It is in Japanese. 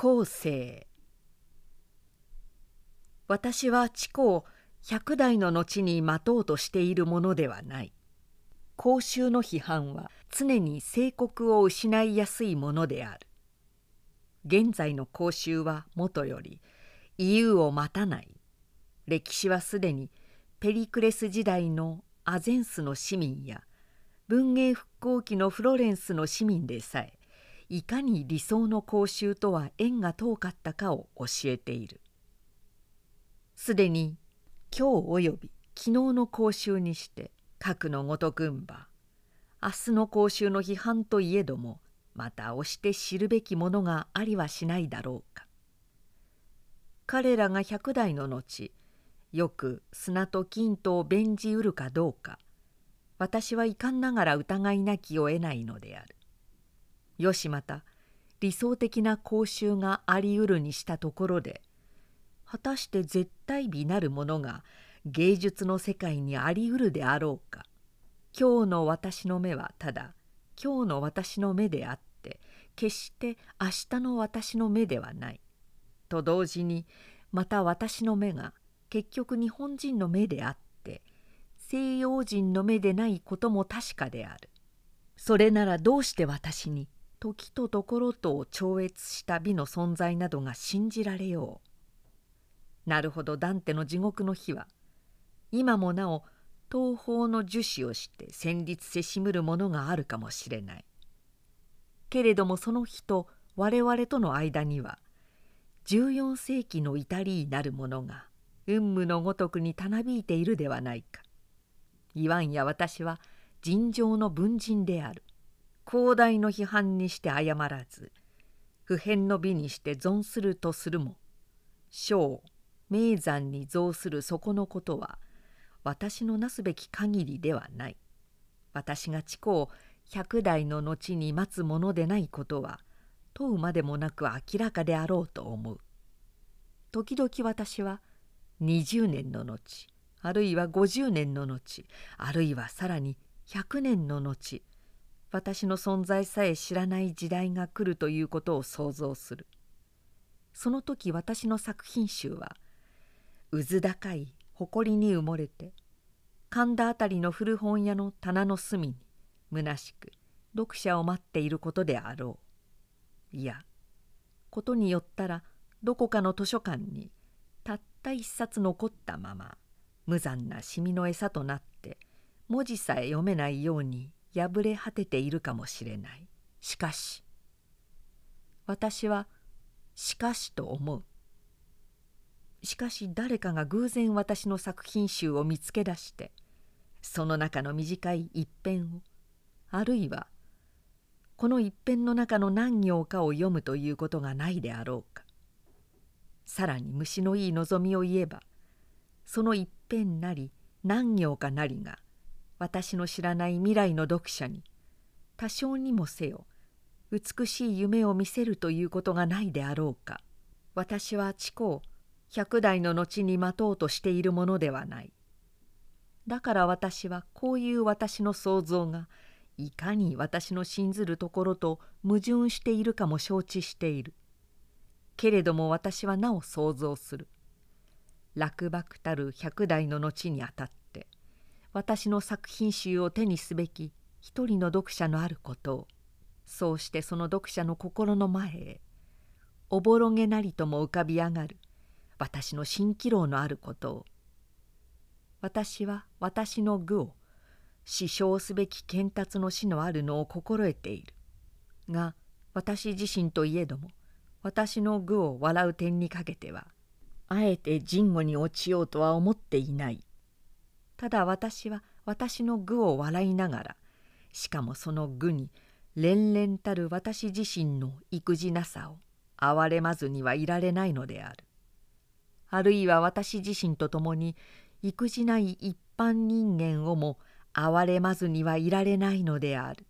後世私は知子を百代の後に待とうとしているものではない。公衆の批判は常に正国を失いやすいものである。現在の公衆はもとより意うを待たない。歴史はすでにペリクレス時代のアゼンスの市民や文芸復興期のフロレンスの市民でさえいかに理想の公衆とは縁が遠かったかを教えているすでに今日および昨日の公衆にして核のごとくんば明日の公衆の批判といえどもまた押して知るべきものがありはしないだろうか彼らが百代の後よく砂と金とを弁じうるかどうか私は遺憾ながら疑いなきを得ないのである。よしまた理想的な講習がありうるにしたところで果たして絶対美なるものが芸術の世界にありうるであろうか。今日の私の目はただ今日の私の目であって決して明日の私の目ではない。と同時にまた私の目が結局日本人の目であって西洋人の目でないことも確かである。それならどうして私に時とところとを超越した美の存在などが信じられよう。なるほどダンテの地獄の日は今もなお東方の樹脂をして戦慄せしむるものがあるかもしれない。けれどもその日と我々との間には14世紀の至りになるものが雲霧のごとくにたなびいているではないか。言わんや私は尋常の文人である。広大の批判にして謝らず普遍の美にして存するとするも小名山に増するそこのことは私のなすべき限りではない。私が知子を百代の後に待つものでないことは問うまでもなく明らかであろうと思う。時々私は20年の後あるいは50年の後あるいはさらに100年の後私の存在さえ知らない時代が来るということを想像する。その時私の作品集は渦高い誇りに埋もれて神田辺りの古本屋の棚の隅に虚しく読者を待っていることであろう。いやことによったらどこかの図書館にたった一冊残ったまま無残なシミの餌となって文字さえ読めないように破れ果てているかもしれない。しかし私はしかしと思う。しかし誰かが偶然私の作品集を見つけ出してその中の短い一編をあるいはこの一編の中の何行かを読むということがないであろうか。さらに虫のいい望みを言えばその一編なり何行かなりが私の知らない未来の読者に多少にもせよ美しい夢を見せるということがないであろうか。私は知子を百代の後に待とうとしているものではない。だから私はこういう私の想像がいかに私の信ずるところと矛盾しているかも承知している。けれども私はなお想像する。落幕たる百代の後にあたって私の作品集を手にすべき一人の読者のあることを。そうしてその読者の心の前へおぼろげなりとも浮かび上がる私の蜃気楼のあることを。私は私の具を死傷すべき剣達の死のあるのを心得ている。が私自身といえども私の具を笑う点にかけてはあえて人語に落ちようとは思っていない。ただ私は私の愚を笑いながらしかもその愚に連々たる私自身の育児なさを憐れまずにはいられないのである。あるいは私自身と共に育児ない一般人間をも哀れまずにはいられないのである。